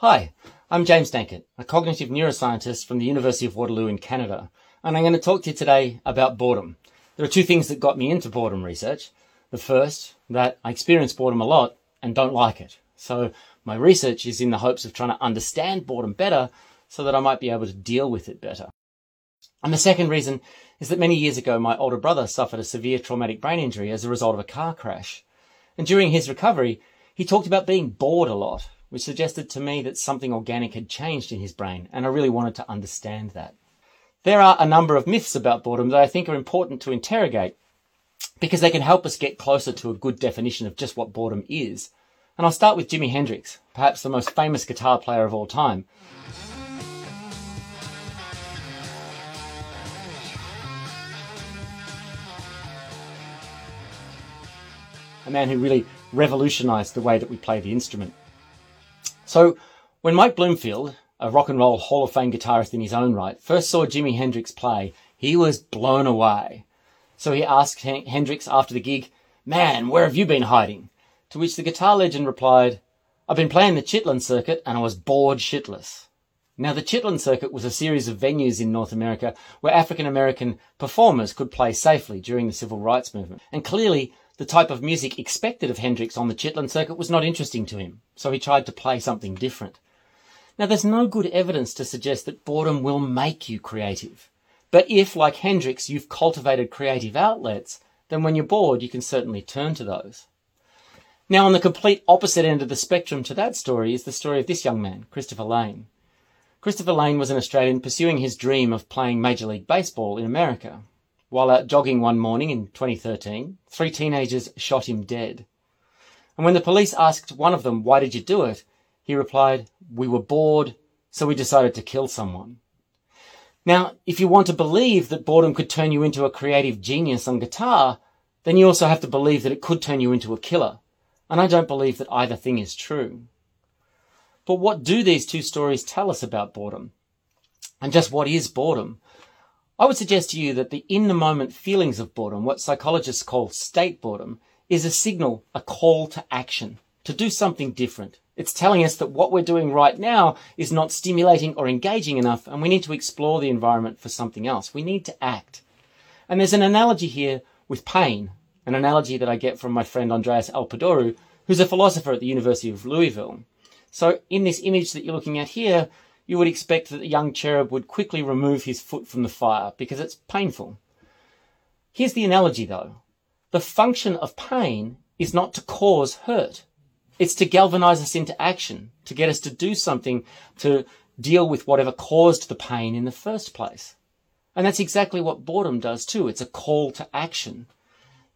Hi, I'm James Danckert, a cognitive neuroscientist from the University of Waterloo in Canada, and I'm going to talk to you today about boredom. There are two things that got me into boredom research. The first, that I experience boredom a lot and don't like it. So my research is in the hopes of trying to understand boredom better so that I might be able to deal with it better. And the second reason is that many years ago, my older brother suffered a severe traumatic brain injury as a result of a car crash. And during his recovery, he talked about being bored a lot which suggested to me that something organic had changed in his brain, and I really wanted to understand that. There are a number of myths about boredom that I think are important to interrogate because they can help us get closer to a good definition of just what boredom is. And I'll start with Jimi Hendrix, perhaps the most famous guitar player of all time. A man who really revolutionized the way that we play the instrument. So when Mike Bloomfield, a rock and roll Hall of Fame guitarist in his own right, first saw Jimi Hendrix play, he was blown away. So he asked Hendrix after the gig, Man, where have you been hiding? To which the guitar legend replied, I've been playing the Chitlin circuit and I was bored shitless. Now, the Chitlin circuit was a series of venues in North America where African American performers could play safely during the civil rights movement. And clearly, the type of music expected of Hendrix on the Chitlin circuit was not interesting to him, so he tried to play something different. Now, there's no good evidence to suggest that boredom will make you creative. But if, like Hendrix, you've cultivated creative outlets, then when you're bored, you can certainly turn to those. Now, on the complete opposite end of the spectrum to that story is the story of this young man, Christopher Lane. Christopher Lane was an Australian pursuing his dream of playing Major League Baseball in America. While out jogging one morning in 2013, three teenagers shot him dead. And when the police asked one of them, why did you do it? He replied, we were bored, so we decided to kill someone. Now, if you want to believe that boredom could turn you into a creative genius on guitar, then you also have to believe that it could turn you into a killer. And I don't believe that either thing is true. But what do these two stories tell us about boredom? And just what is boredom? I would suggest to you that the in the moment feelings of boredom, what psychologists call state boredom, is a signal, a call to action, to do something different. It's telling us that what we're doing right now is not stimulating or engaging enough, and we need to explore the environment for something else. We need to act. And there's an analogy here with pain, an analogy that I get from my friend Andreas Elpidorou, who's a philosopher at the University of Louisville. So in this image that you're looking at here, you would expect that the young cherub would quickly remove his foot from the fire because it's painful. Here's the analogy though. The function of pain is not to cause hurt. It's to galvanize us into action, to get us to do something to deal with whatever caused the pain in the first place. And that's exactly what boredom does too. It's a call to action.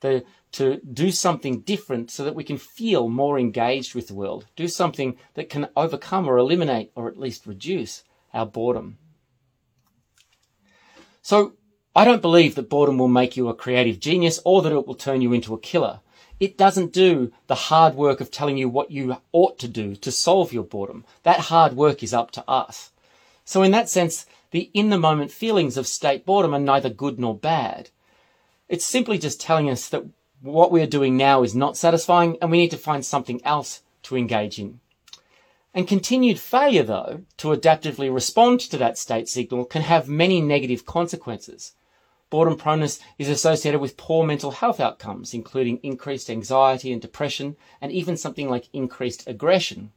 The, to do something different so that we can feel more engaged with the world, do something that can overcome or eliminate or at least reduce our boredom. So I don't believe that boredom will make you a creative genius or that it will turn you into a killer. It doesn't do the hard work of telling you what you ought to do to solve your boredom. That hard work is up to us. So in that sense, the in the moment feelings of state boredom are neither good nor bad. It's simply just telling us that what we're doing now is not satisfying and we need to find something else to engage in. And continued failure, though, to adaptively respond to that state signal can have many negative consequences. Boredom proneness is associated with poor mental health outcomes, including increased anxiety and depression, and even something like increased aggression.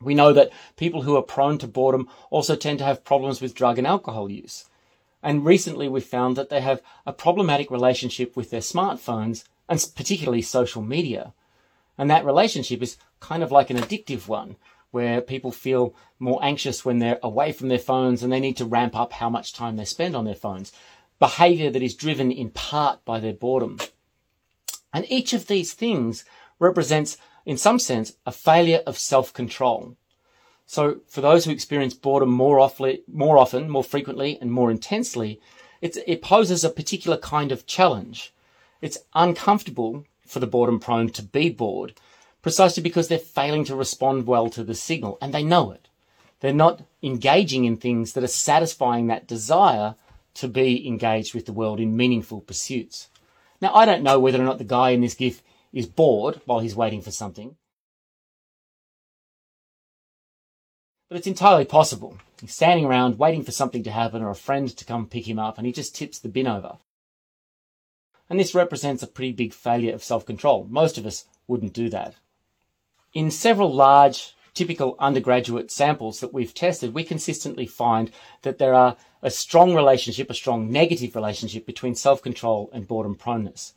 We know that people who are prone to boredom also tend to have problems with drug and alcohol use. And recently we've found that they have a problematic relationship with their smartphones and particularly social media. And that relationship is kind of like an addictive one where people feel more anxious when they're away from their phones and they need to ramp up how much time they spend on their phones. Behavior that is driven in part by their boredom. And each of these things represents, in some sense, a failure of self-control. So for those who experience boredom more often, more often, more frequently, and more intensely, it poses a particular kind of challenge. It's uncomfortable for the boredom prone to be bored, precisely because they're failing to respond well to the signal, and they know it. They're not engaging in things that are satisfying that desire to be engaged with the world in meaningful pursuits. Now, I don't know whether or not the guy in this GIF is bored while he's waiting for something. But it's entirely possible. He's standing around waiting for something to happen or a friend to come pick him up and he just tips the bin over. And this represents a pretty big failure of self-control. Most of us wouldn't do that. In several large, typical undergraduate samples that we've tested, we consistently find that there are a strong relationship, a strong negative relationship between self-control and boredom proneness.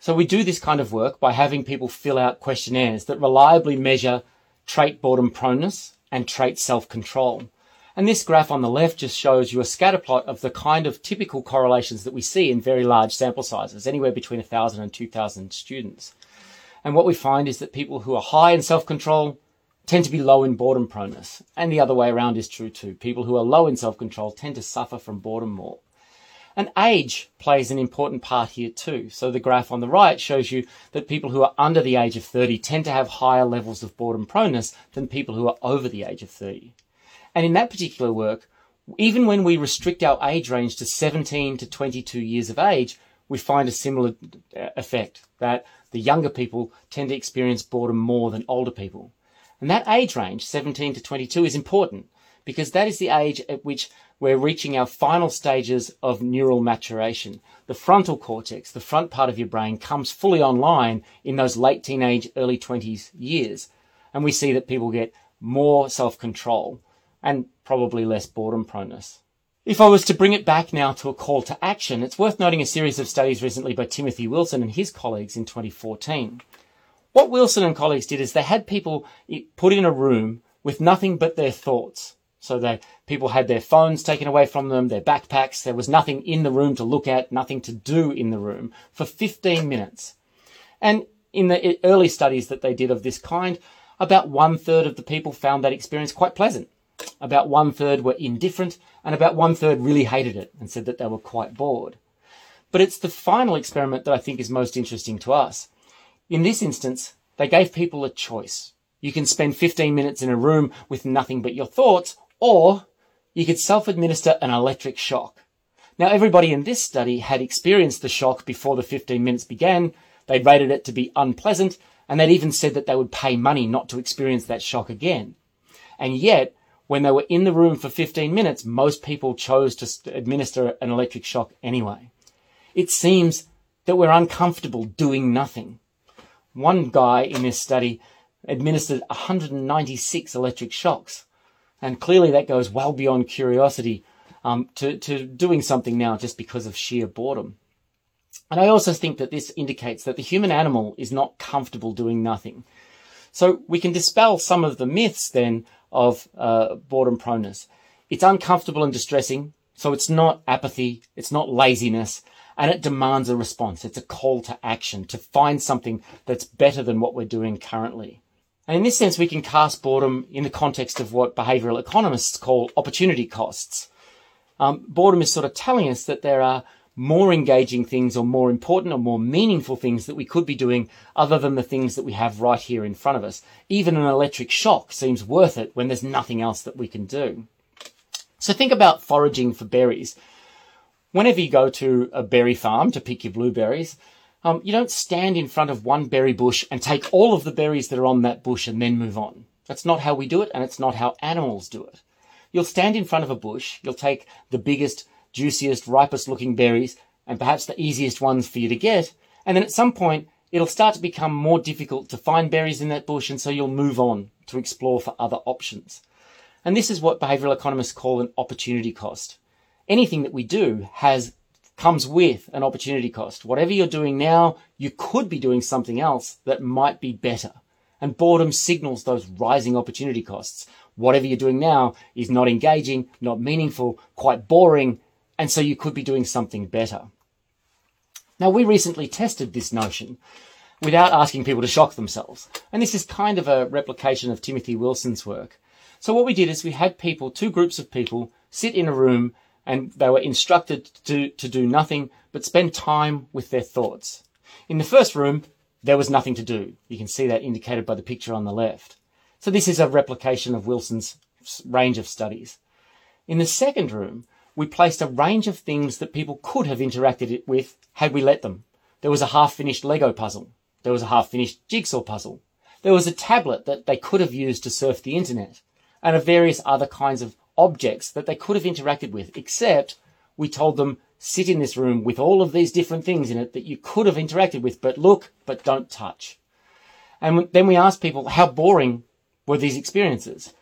So we do this kind of work by having people fill out questionnaires that reliably measure trait boredom proneness and trait self-control. And this graph on the left just shows you a scatter plot of the kind of typical correlations that we see in very large sample sizes, anywhere between 1,000 and 2,000 students. And what we find is that people who are high in self-control tend to be low in boredom proneness. And the other way around is true too. People who are low in self-control tend to suffer from boredom more. And age plays an important part here too. So the graph on the right shows you that people who are under the age of 30 tend to have higher levels of boredom proneness than people who are over the age of 30. And in that particular work, even when we restrict our age range to 17 to 22 years of age, we find a similar uh, effect that the younger people tend to experience boredom more than older people. And that age range, 17 to 22, is important because that is the age at which we're reaching our final stages of neural maturation. The frontal cortex, the front part of your brain, comes fully online in those late teenage, early 20s years. And we see that people get more self control and probably less boredom proneness. If I was to bring it back now to a call to action, it's worth noting a series of studies recently by Timothy Wilson and his colleagues in 2014. What Wilson and colleagues did is they had people put in a room with nothing but their thoughts. So they, people had their phones taken away from them, their backpacks. There was nothing in the room to look at, nothing to do in the room for 15 minutes. And in the early studies that they did of this kind, about one third of the people found that experience quite pleasant. About one third were indifferent and about one third really hated it and said that they were quite bored. But it's the final experiment that I think is most interesting to us. In this instance, they gave people a choice. You can spend 15 minutes in a room with nothing but your thoughts, or you could self-administer an electric shock. Now, everybody in this study had experienced the shock before the 15 minutes began. They'd rated it to be unpleasant, and they'd even said that they would pay money not to experience that shock again. And yet, when they were in the room for 15 minutes, most people chose to administer an electric shock anyway. It seems that we're uncomfortable doing nothing. One guy in this study administered 196 electric shocks. And clearly that goes well beyond curiosity um, to, to doing something now just because of sheer boredom. And I also think that this indicates that the human animal is not comfortable doing nothing. So we can dispel some of the myths then of uh, boredom proneness. It's uncomfortable and distressing, so it's not apathy, it's not laziness, and it demands a response. It's a call to action to find something that's better than what we're doing currently. And in this sense, we can cast boredom in the context of what behavioral economists call opportunity costs. Um, boredom is sort of telling us that there are more engaging things or more important or more meaningful things that we could be doing other than the things that we have right here in front of us. Even an electric shock seems worth it when there's nothing else that we can do. So think about foraging for berries. Whenever you go to a berry farm to pick your blueberries, um, you don't stand in front of one berry bush and take all of the berries that are on that bush and then move on. That's not how we do it, and it's not how animals do it. You'll stand in front of a bush, you'll take the biggest, juiciest, ripest looking berries, and perhaps the easiest ones for you to get, and then at some point, it'll start to become more difficult to find berries in that bush, and so you'll move on to explore for other options. And this is what behavioral economists call an opportunity cost. Anything that we do has comes with an opportunity cost. Whatever you're doing now, you could be doing something else that might be better. And boredom signals those rising opportunity costs. Whatever you're doing now is not engaging, not meaningful, quite boring, and so you could be doing something better. Now, we recently tested this notion without asking people to shock themselves. And this is kind of a replication of Timothy Wilson's work. So what we did is we had people, two groups of people, sit in a room and they were instructed to, to do nothing but spend time with their thoughts. In the first room, there was nothing to do. You can see that indicated by the picture on the left. So this is a replication of Wilson's range of studies. In the second room, we placed a range of things that people could have interacted with had we let them. There was a half-finished Lego puzzle. There was a half-finished jigsaw puzzle. There was a tablet that they could have used to surf the internet and of various other kinds of objects that they could have interacted with, except we told them sit in this room with all of these different things in it that you could have interacted with, but look, but don't touch. And then we asked people how boring were these experiences.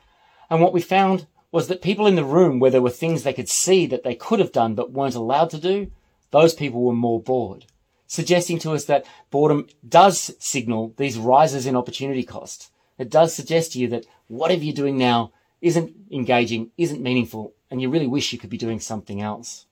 And what we found was that people in the room where there were things they could see that they could have done but weren't allowed to do, those people were more bored, suggesting to us that boredom does signal these rises in opportunity cost. It does suggest to you that whatever you're doing now isn't engaging, isn't meaningful, and you really wish you could be doing something else.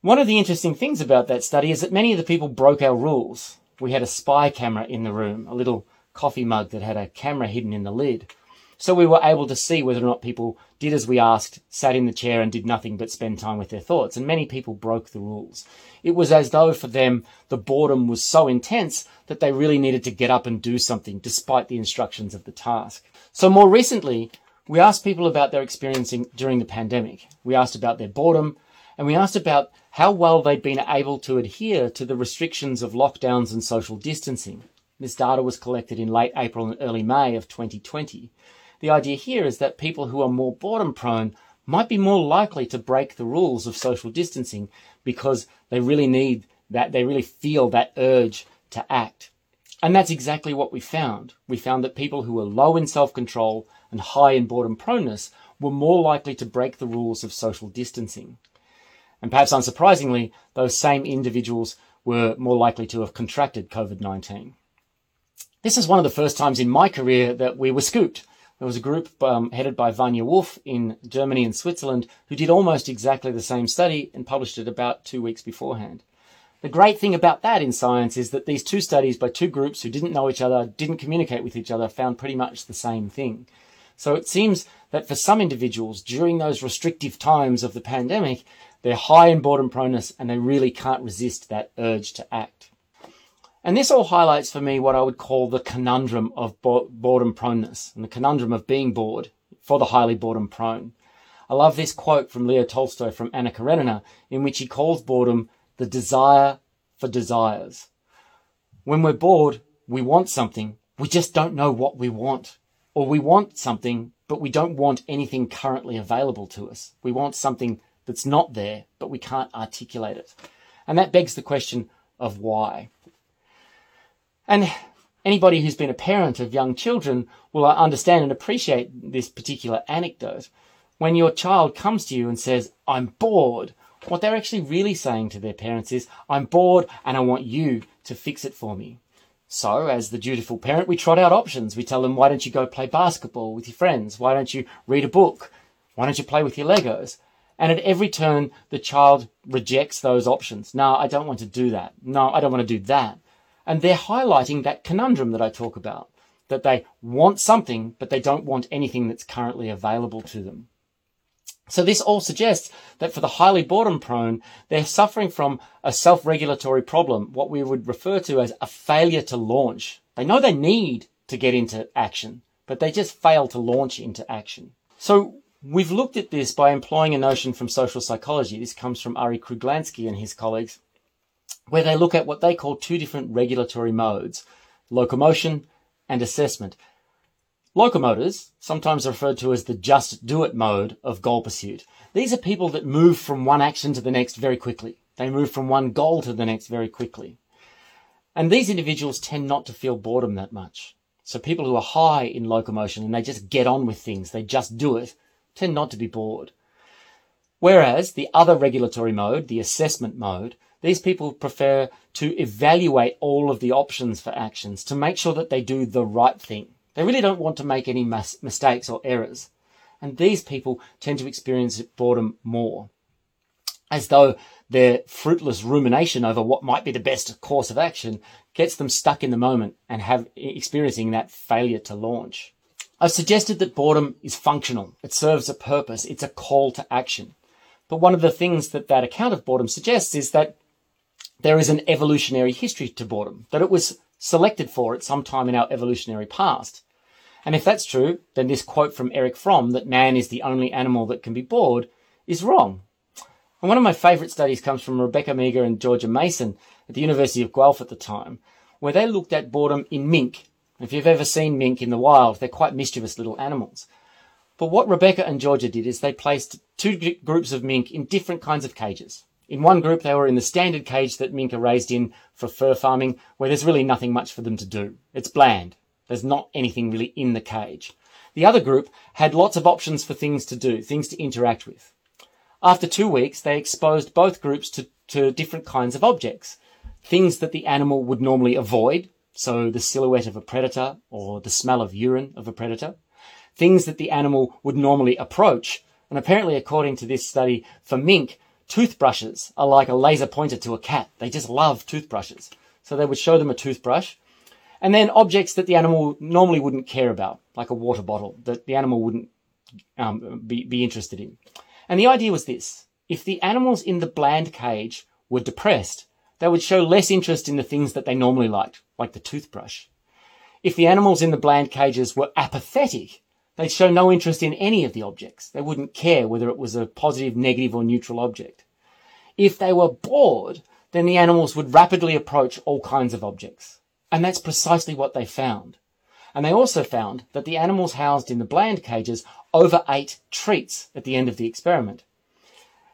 One of the interesting things about that study is that many of the people broke our rules. We had a spy camera in the room, a little coffee mug that had a camera hidden in the lid. So we were able to see whether or not people did as we asked, sat in the chair and did nothing but spend time with their thoughts. And many people broke the rules. It was as though for them, the boredom was so intense that they really needed to get up and do something despite the instructions of the task. So more recently, we asked people about their experiencing during the pandemic. We asked about their boredom and we asked about how well they'd been able to adhere to the restrictions of lockdowns and social distancing. This data was collected in late April and early May of 2020. The idea here is that people who are more boredom prone might be more likely to break the rules of social distancing because they really need that, they really feel that urge to act. And that's exactly what we found. We found that people who were low in self-control and high in boredom proneness were more likely to break the rules of social distancing. And perhaps unsurprisingly, those same individuals were more likely to have contracted COVID-19. This is one of the first times in my career that we were scooped. There was a group um, headed by Wanja Wolff in Germany and Switzerland who did almost exactly the same study and published it about two weeks beforehand. The great thing about that in science is that these two studies by two groups who didn't know each other, didn't communicate with each other, found pretty much the same thing. So it seems that for some individuals during those restrictive times of the pandemic, they're high in boredom proneness and they really can't resist that urge to act. And this all highlights for me what I would call the conundrum of boredom proneness and the conundrum of being bored for the highly boredom prone. I love this quote from Leo Tolstoy from Anna Karenina in which he calls boredom the desire for desires. When we're bored, we want something. We just don't know what we want. Or we want something, but we don't want anything currently available to us. We want something that's not there, but we can't articulate it. And that begs the question of why. And anybody who's been a parent of young children will understand and appreciate this particular anecdote. When your child comes to you and says, I'm bored, what they're actually really saying to their parents is, I'm bored and I want you to fix it for me. So, as the dutiful parent, we trot out options. We tell them, why don't you go play basketball with your friends? Why don't you read a book? Why don't you play with your Legos? And at every turn, the child rejects those options. No, I don't want to do that. No, I don't want to do that. And they're highlighting that conundrum that I talk about, that they want something, but they don't want anything that's currently available to them. So this all suggests that for the highly boredom prone, they're suffering from a self-regulatory problem, what we would refer to as a failure to launch. They know they need to get into action, but they just fail to launch into action. So we've looked at this by employing a notion from social psychology. This comes from Arie Kruglanski and his colleagues where they look at what they call two different regulatory modes, locomotion and assessment. Locomotors, sometimes referred to as the just do it mode of goal pursuit. These are people that move from one action to the next very quickly. They move from one goal to the next very quickly. And these individuals tend not to feel boredom that much. So people who are high in locomotion and they just get on with things, they just do it, tend not to be bored. Whereas the other regulatory mode, the assessment mode, these people prefer to evaluate all of the options for actions to make sure that they do the right thing. They really don't want to make any mis- mistakes or errors. And these people tend to experience boredom more. As though their fruitless rumination over what might be the best course of action gets them stuck in the moment and have experiencing that failure to launch. I've suggested that boredom is functional. It serves a purpose. It's a call to action. But one of the things that that account of boredom suggests is that there is an evolutionary history to boredom, that it was selected for at some time in our evolutionary past. And if that's true, then this quote from Erich Fromm that man is the only animal that can be bored is wrong. And one of my favourite studies comes from Rebecca Meagher and Georgia Mason at the University of Guelph at the time, where they looked at boredom in mink. If you've ever seen mink in the wild, they're quite mischievous little animals. But what Rebecca and Georgia did is they placed two groups of mink in different kinds of cages. In one group, they were in the standard cage that mink are raised in for fur farming, where there's really nothing much for them to do. It's bland. There's not anything really in the cage. The other group had lots of options for things to do, things to interact with. After two weeks, they exposed both groups to, to different kinds of objects. Things that the animal would normally avoid, so the silhouette of a predator or the smell of urine of a predator. Things that the animal would normally approach. And apparently, according to this study, for mink, toothbrushes are like a laser pointer to a cat. They just love toothbrushes. So they would show them a toothbrush. And then objects that the animal normally wouldn't care about, like a water bottle, that the animal wouldn't um, be, be interested in. And the idea was this. If the animals in the bland cage were depressed, they would show less interest in the things that they normally liked, like the toothbrush. If the animals in the bland cages were apathetic, they'd show no interest in any of the objects. They wouldn't care whether it was a positive, negative, or neutral object. If they were bored, then the animals would rapidly approach all kinds of objects. And that's precisely what they found. And they also found that the animals housed in the bland cages overate treats at the end of the experiment.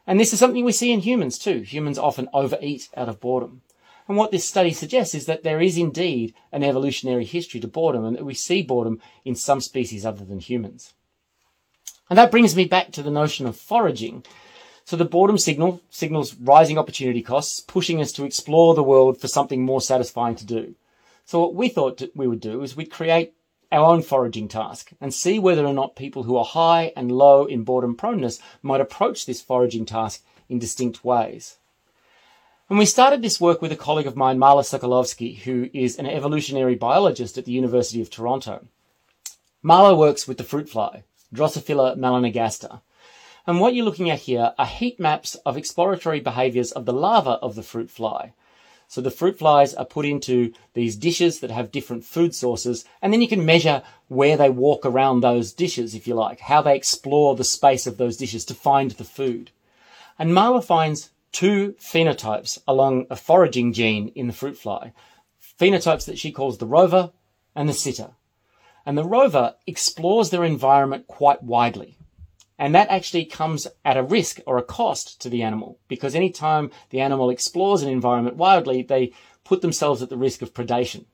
And this is something we see in humans too. Humans often overeat out of boredom. And what this study suggests is that there is indeed an evolutionary history to boredom and that we see boredom in some species other than humans. And that brings me back to the notion of foraging. So the boredom signal signals rising opportunity costs, pushing us to explore the world for something more satisfying to do. So what we thought we would do is we'd create our own foraging task and see whether or not people who are high and low in boredom proneness might approach this foraging task in distinct ways. And we started this work with a colleague of mine, Marla Sokolowski, who is an evolutionary biologist at the University of Toronto. Marla works with the fruit fly, Drosophila melanogaster. And what you're looking at here are heat maps of exploratory behaviors of the larva of the fruit fly, so the fruit flies are put into these dishes that have different food sources, and then you can measure where they walk around those dishes, if you like, how they explore the space of those dishes to find the food. And Marla finds two phenotypes along a foraging gene in the fruit fly, phenotypes that she calls the rover and the sitter. And the rover explores their environment quite widely. And that actually comes at a risk or a cost to the animal because anytime the animal explores an environment wildly, they put themselves at the risk of predation.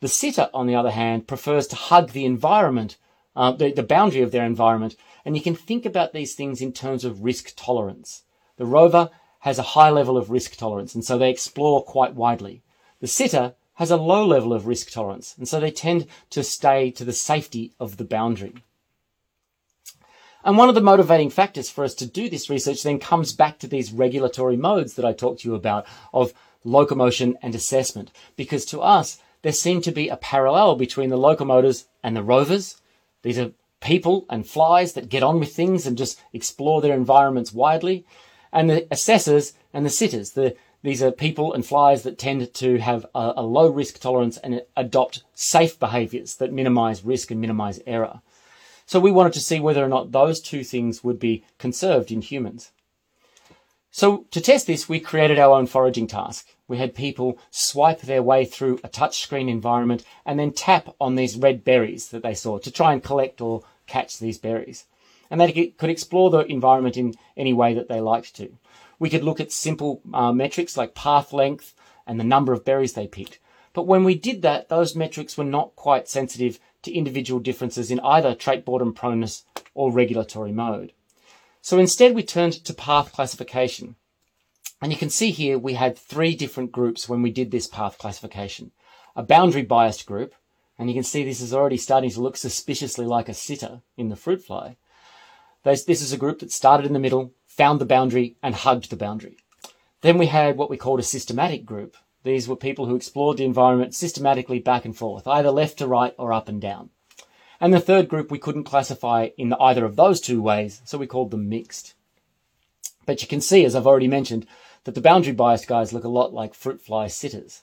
The sitter, on the other hand, prefers to hug the environment, uh, the, the boundary of their environment, and you can think about these things in terms of risk tolerance. The rover has a high level of risk tolerance, and so they explore quite widely. The sitter has a low level of risk tolerance, and so they tend to stay to the safety of the boundary. And one of the motivating factors for us to do this research then comes back to these regulatory modes that I talked to you about of locomotion and assessment. Because to us, there seemed to be a parallel between the locomotors and the rovers. These are people and flies that get on with things and just explore their environments widely. And the assessors and the sitters. The, these are people and flies that tend to have a, a low risk tolerance and adopt safe behaviors that minimize risk and minimize error. So we wanted to see whether or not those two things would be conserved in humans. So to test this, we created our own foraging task. We had people swipe their way through a touchscreen environment and then tap on these red berries that they saw to try and collect or catch these berries. And they could explore the environment in any way that they liked to. We could look at simple uh, metrics like path length and the number of berries they picked. But when we did that, those metrics were not quite sensitive to individual differences in either trait boredom proneness or regulatory mode. So instead we turned to path classification. And you can see here we had three different groups when we did this path classification. A boundary biased group, and you can see this is already starting to look suspiciously like a sitter in the fruit fly. This is a group that started in the middle, found the boundary, and hugged the boundary. Then we had what we called a systematic group, these were people who explored the environment systematically back and forth, either left to right or up and down. And the third group we couldn't classify in either of those two ways, so we called them mixed. But you can see, as I've already mentioned, that the boundary biased guys look a lot like fruit fly sitters.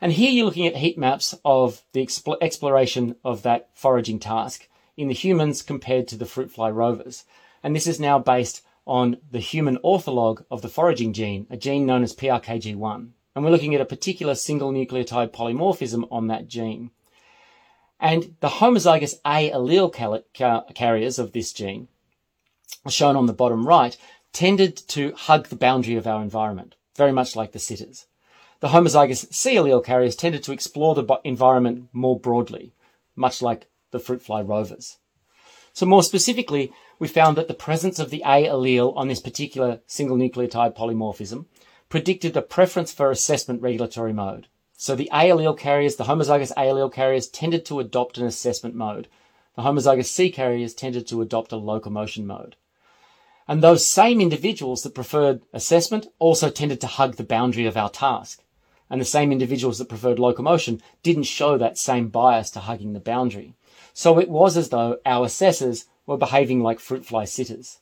And here you're looking at heat maps of the exp- exploration of that foraging task in the humans compared to the fruit fly rovers. And this is now based on the human ortholog of the foraging gene, a gene known as PRKG1. And we're looking at a particular single nucleotide polymorphism on that gene. And the homozygous A allele carriers of this gene, shown on the bottom right, tended to hug the boundary of our environment, very much like the sitters. The homozygous C allele carriers tended to explore the environment more broadly, much like the fruit fly rovers. So more specifically, we found that the presence of the A allele on this particular single nucleotide polymorphism predicted a preference for assessment regulatory mode. So the A allele carriers, the homozygous A allele carriers tended to adopt an assessment mode. The homozygous C carriers tended to adopt a locomotion mode. And those same individuals that preferred assessment also tended to hug the boundary of our task. And the same individuals that preferred locomotion didn't show that same bias to hugging the boundary. So it was as though our assessors were behaving like fruit fly sitters.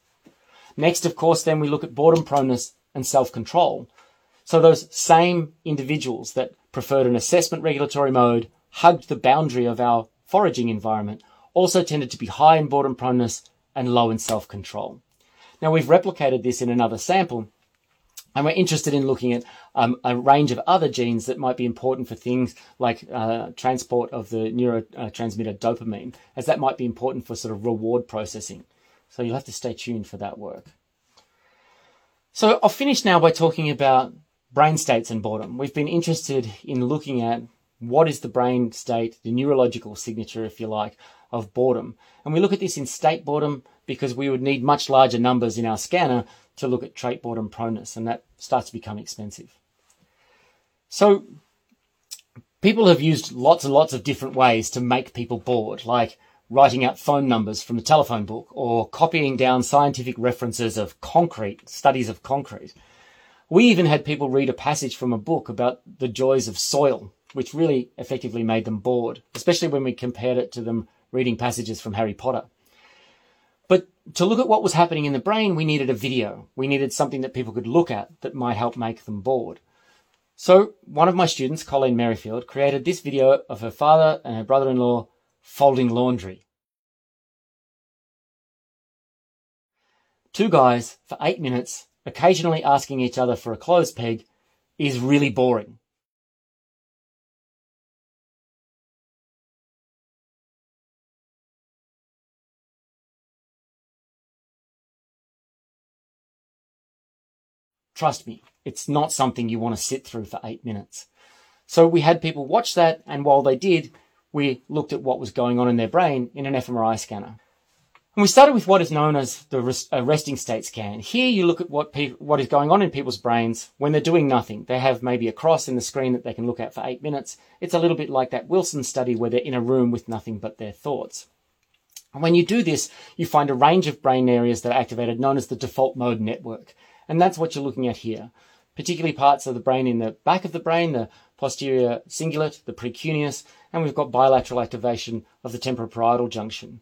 Next, of course, then we look at boredom proneness and self-control. So those same individuals that preferred an assessment regulatory mode, hugged the boundary of our foraging environment, also tended to be high in boredom proneness and low in self-control. Now we've replicated this in another sample, and we're interested in looking at um, a range of other genes that might be important for things like uh, transport of the neurotransmitter dopamine, as that might be important for sort of reward processing. So you'll have to stay tuned for that work. So I'll finish now by talking about brain states and boredom. We've been interested in looking at what is the brain state, the neurological signature, if you like, of boredom. And we look at this in state boredom because we would need much larger numbers in our scanner to look at trait boredom proneness, and that starts to become expensive. So people have used lots and lots of different ways to make people bored, like writing out phone numbers from a telephone book or copying down scientific references of concrete, studies of concrete. We even had people read a passage from a book about the joys of soil, which really effectively made them bored, especially when we compared it to them reading passages from Harry Potter. But to look at what was happening in the brain, we needed a video. We needed something that people could look at that might help make them bored. So one of my students, Colleen Merrifield, created this video of her father and her brother-in-law folding laundry. Two guys for eight minutes, occasionally asking each other for a clothes peg, is really boring. Trust me, it's not something you want to sit through for eight minutes. So we had people watch that, and while they did, we looked at what was going on in their brain in an fMRI scanner. And we started with what is known as the resting state scan. Here you look at what, pe- what is going on in people's brains when they're doing nothing. They have maybe a cross in the screen that they can look at for eight minutes. It's a little bit like that Wilson study where they're in a room with nothing but their thoughts. And when you do this, you find a range of brain areas that are activated known as the default mode network. And that's what you're looking at here, particularly parts of the brain in the back of the brain, the posterior cingulate, the precuneus, and we've got bilateral activation of the temporoparietal junction.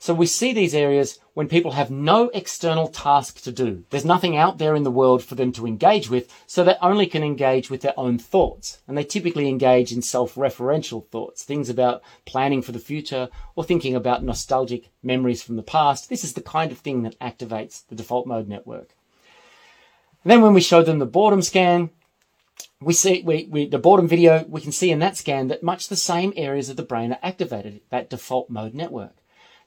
So we see these areas when people have no external task to do. There's nothing out there in the world for them to engage with, so they only can engage with their own thoughts. And they typically engage in self-referential thoughts, things about planning for the future or thinking about nostalgic memories from the past. This is the kind of thing that activates the default mode network. And then when we show them the boredom scan, we see we, we, the boredom video, we can see in that scan that much the same areas of the brain are activated, that default mode network.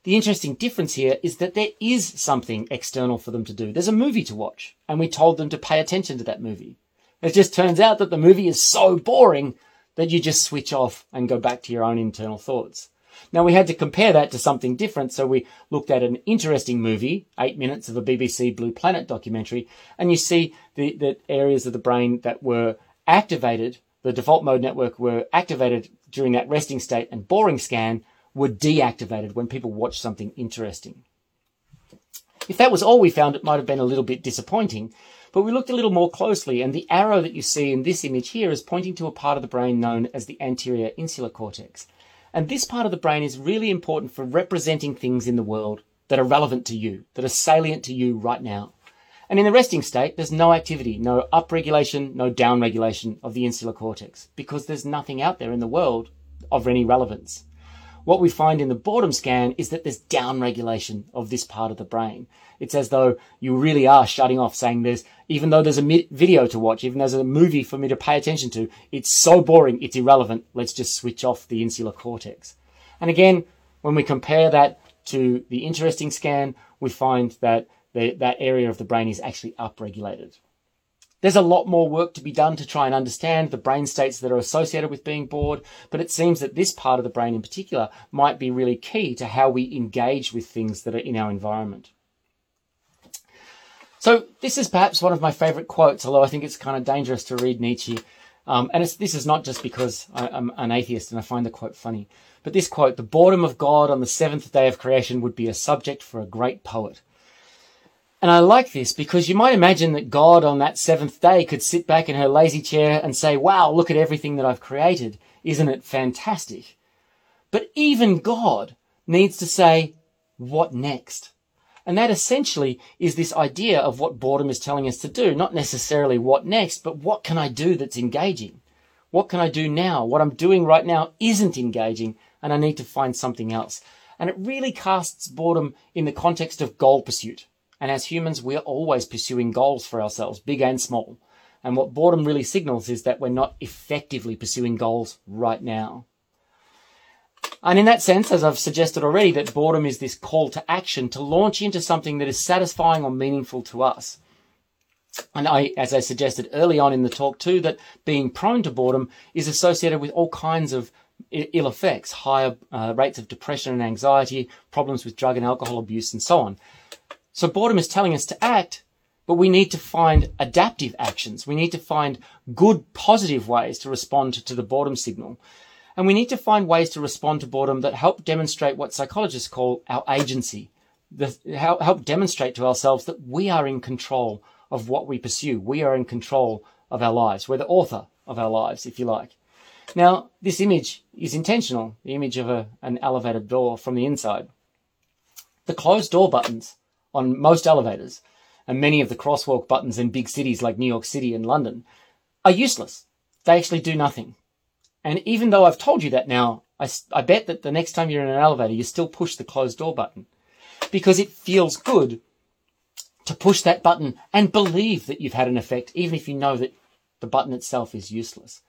The interesting difference here is that there is something external for them to do. There's a movie to watch, and we told them to pay attention to that movie. It just turns out that the movie is so boring that you just switch off and go back to your own internal thoughts. Now we had to compare that to something different, so we looked at an interesting movie, eight minutes of a BBC Blue Planet documentary, and you see the, the areas of the brain that were activated, the default mode network were activated during that resting state and boring scan were deactivated when people watched something interesting. If that was all we found, it might have been a little bit disappointing, but we looked a little more closely and the arrow that you see in this image here is pointing to a part of the brain known as the anterior insular cortex. And this part of the brain is really important for representing things in the world that are relevant to you, that are salient to you right now. And in the resting state, there's no activity, no upregulation, no downregulation of the insular cortex because there's nothing out there in the world of any relevance. What we find in the boredom scan is that there's downregulation of this part of the brain. It's as though you really are shutting off saying there's, even though there's a video to watch, even though there's a movie for me to pay attention to, it's so boring, it's irrelevant. Let's just switch off the insular cortex. And again, when we compare that to the interesting scan, we find that the, that area of the brain is actually upregulated. There's a lot more work to be done to try and understand the brain states that are associated with being bored, but it seems that this part of the brain in particular might be really key to how we engage with things that are in our environment. So this is perhaps one of my favorite quotes, although I think it's kind of dangerous to read Nietzsche. Um, and this is not just because I, I'm an atheist and I find the quote funny, but this quote, the boredom of God on the seventh day of creation would be a subject for a great poet. And I like this because you might imagine that God on that seventh day could sit back in her lazy chair and say, wow, look at everything that I've created. Isn't it fantastic? But even God needs to say, what next? And that essentially is this idea of what boredom is telling us to do. Not necessarily what next, but what can I do that's engaging? What can I do now? What I'm doing right now isn't engaging and I need to find something else. And it really casts boredom in the context of goal pursuit. And as humans, we're always pursuing goals for ourselves, big and small. And what boredom really signals is that we're not effectively pursuing goals right now. And in that sense, as I've suggested already, that boredom is this call to action to launch into something that is satisfying or meaningful to us. And I, as I suggested early on in the talk too, that being prone to boredom is associated with all kinds of ill effects, higher uh, rates of depression and anxiety, problems with drug and alcohol abuse, and so on. So boredom is telling us to act, but we need to find adaptive actions. We need to find good, positive ways to respond to the boredom signal. And we need to find ways to respond to boredom that help demonstrate what psychologists call our agency, the, help demonstrate to ourselves that we are in control of what we pursue. We are in control of our lives. We're the author of our lives, if you like. Now, this image is intentional, the image of a, an elevator door from the inside. The closed door buttons on most elevators, and many of the crosswalk buttons in big cities like New York City and London are useless. They actually do nothing. And even though I've told you that now, I, I bet that the next time you're in an elevator, you still push the closed door button because it feels good to push that button and believe that you've had an effect, even if you know that the button itself is useless.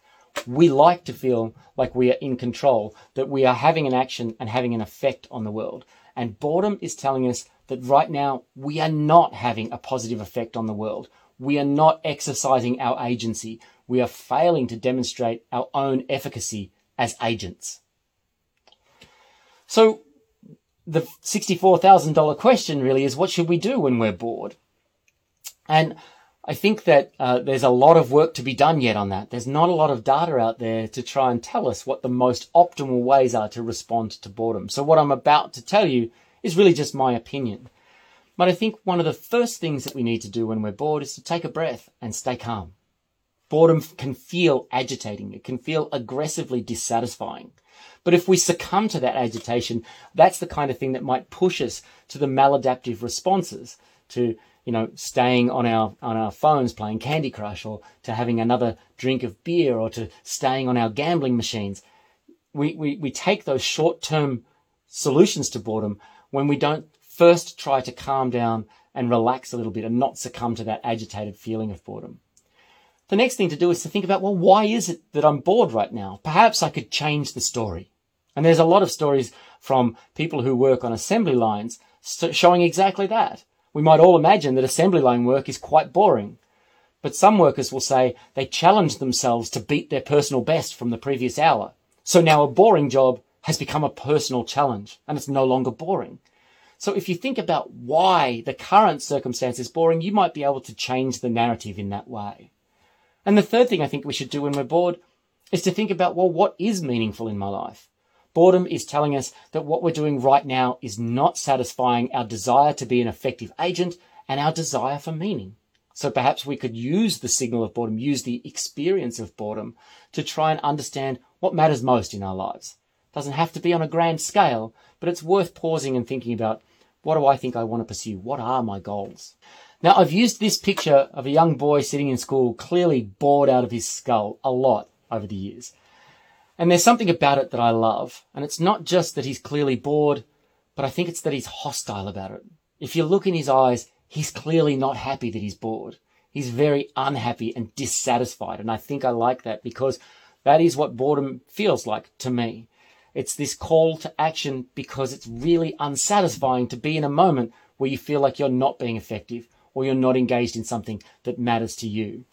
We like to feel like we are in control, that we are having an action and having an effect on the world. And boredom is telling us that right now we are not having a positive effect on the world. We are not exercising our agency. We are failing to demonstrate our own efficacy as agents. So the $64,000 question really is what should we do when we're bored? And I think that uh, there's a lot of work to be done yet on that. There's not a lot of data out there to try and tell us what the most optimal ways are to respond to boredom. So what I'm about to tell you is really just my opinion. But I think one of the first things that we need to do when we're bored is to take a breath and stay calm. Boredom can feel agitating. It can feel aggressively dissatisfying. But if we succumb to that agitation, that's the kind of thing that might push us to the maladaptive responses to, you know, staying on our, on our phones playing Candy Crush or to having another drink of beer or to staying on our gambling machines. We, we, we take those short term solutions to boredom when we don't first try to calm down and relax a little bit and not succumb to that agitated feeling of boredom. The next thing to do is to think about, well, why is it that I'm bored right now? Perhaps I could change the story. And there's a lot of stories from people who work on assembly lines showing exactly that. We might all imagine that assembly line work is quite boring. But some workers will say they challenge themselves to beat their personal best from the previous hour. So now a boring job has become a personal challenge and it's no longer boring. So if you think about why the current circumstance is boring, you might be able to change the narrative in that way. And the third thing I think we should do when we're bored is to think about, well, what is meaningful in my life? Boredom is telling us that what we're doing right now is not satisfying our desire to be an effective agent and our desire for meaning. So perhaps we could use the signal of boredom, use the experience of boredom to try and understand what matters most in our lives. Doesn't have to be on a grand scale, but it's worth pausing and thinking about what do I think I want to pursue? What are my goals? Now, I've used this picture of a young boy sitting in school, clearly bored out of his skull a lot over the years. And there's something about it that I love. And it's not just that he's clearly bored, but I think it's that he's hostile about it. If you look in his eyes, he's clearly not happy that he's bored. He's very unhappy and dissatisfied. And I think I like that because that is what boredom feels like to me. It's this call to action because it's really unsatisfying to be in a moment where you feel like you're not being effective or you're not engaged in something that matters to you.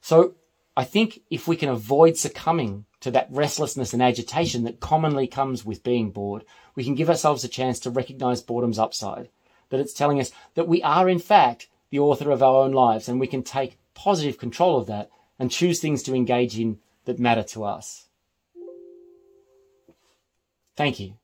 So I think if we can avoid succumbing to that restlessness and agitation that commonly comes with being bored, we can give ourselves a chance to recognize boredom's upside. That it's telling us that we are in fact the author of our own lives and we can take positive control of that and choose things to engage in that matter to us. Thank you.